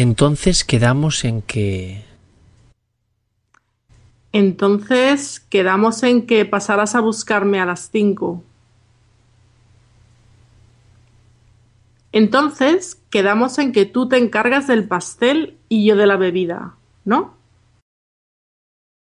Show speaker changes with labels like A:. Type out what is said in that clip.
A: Entonces quedamos en que...
B: Entonces quedamos en que pasarás a buscarme a las cinco. Entonces quedamos en que tú te encargas del pastel y yo de la bebida, ¿no?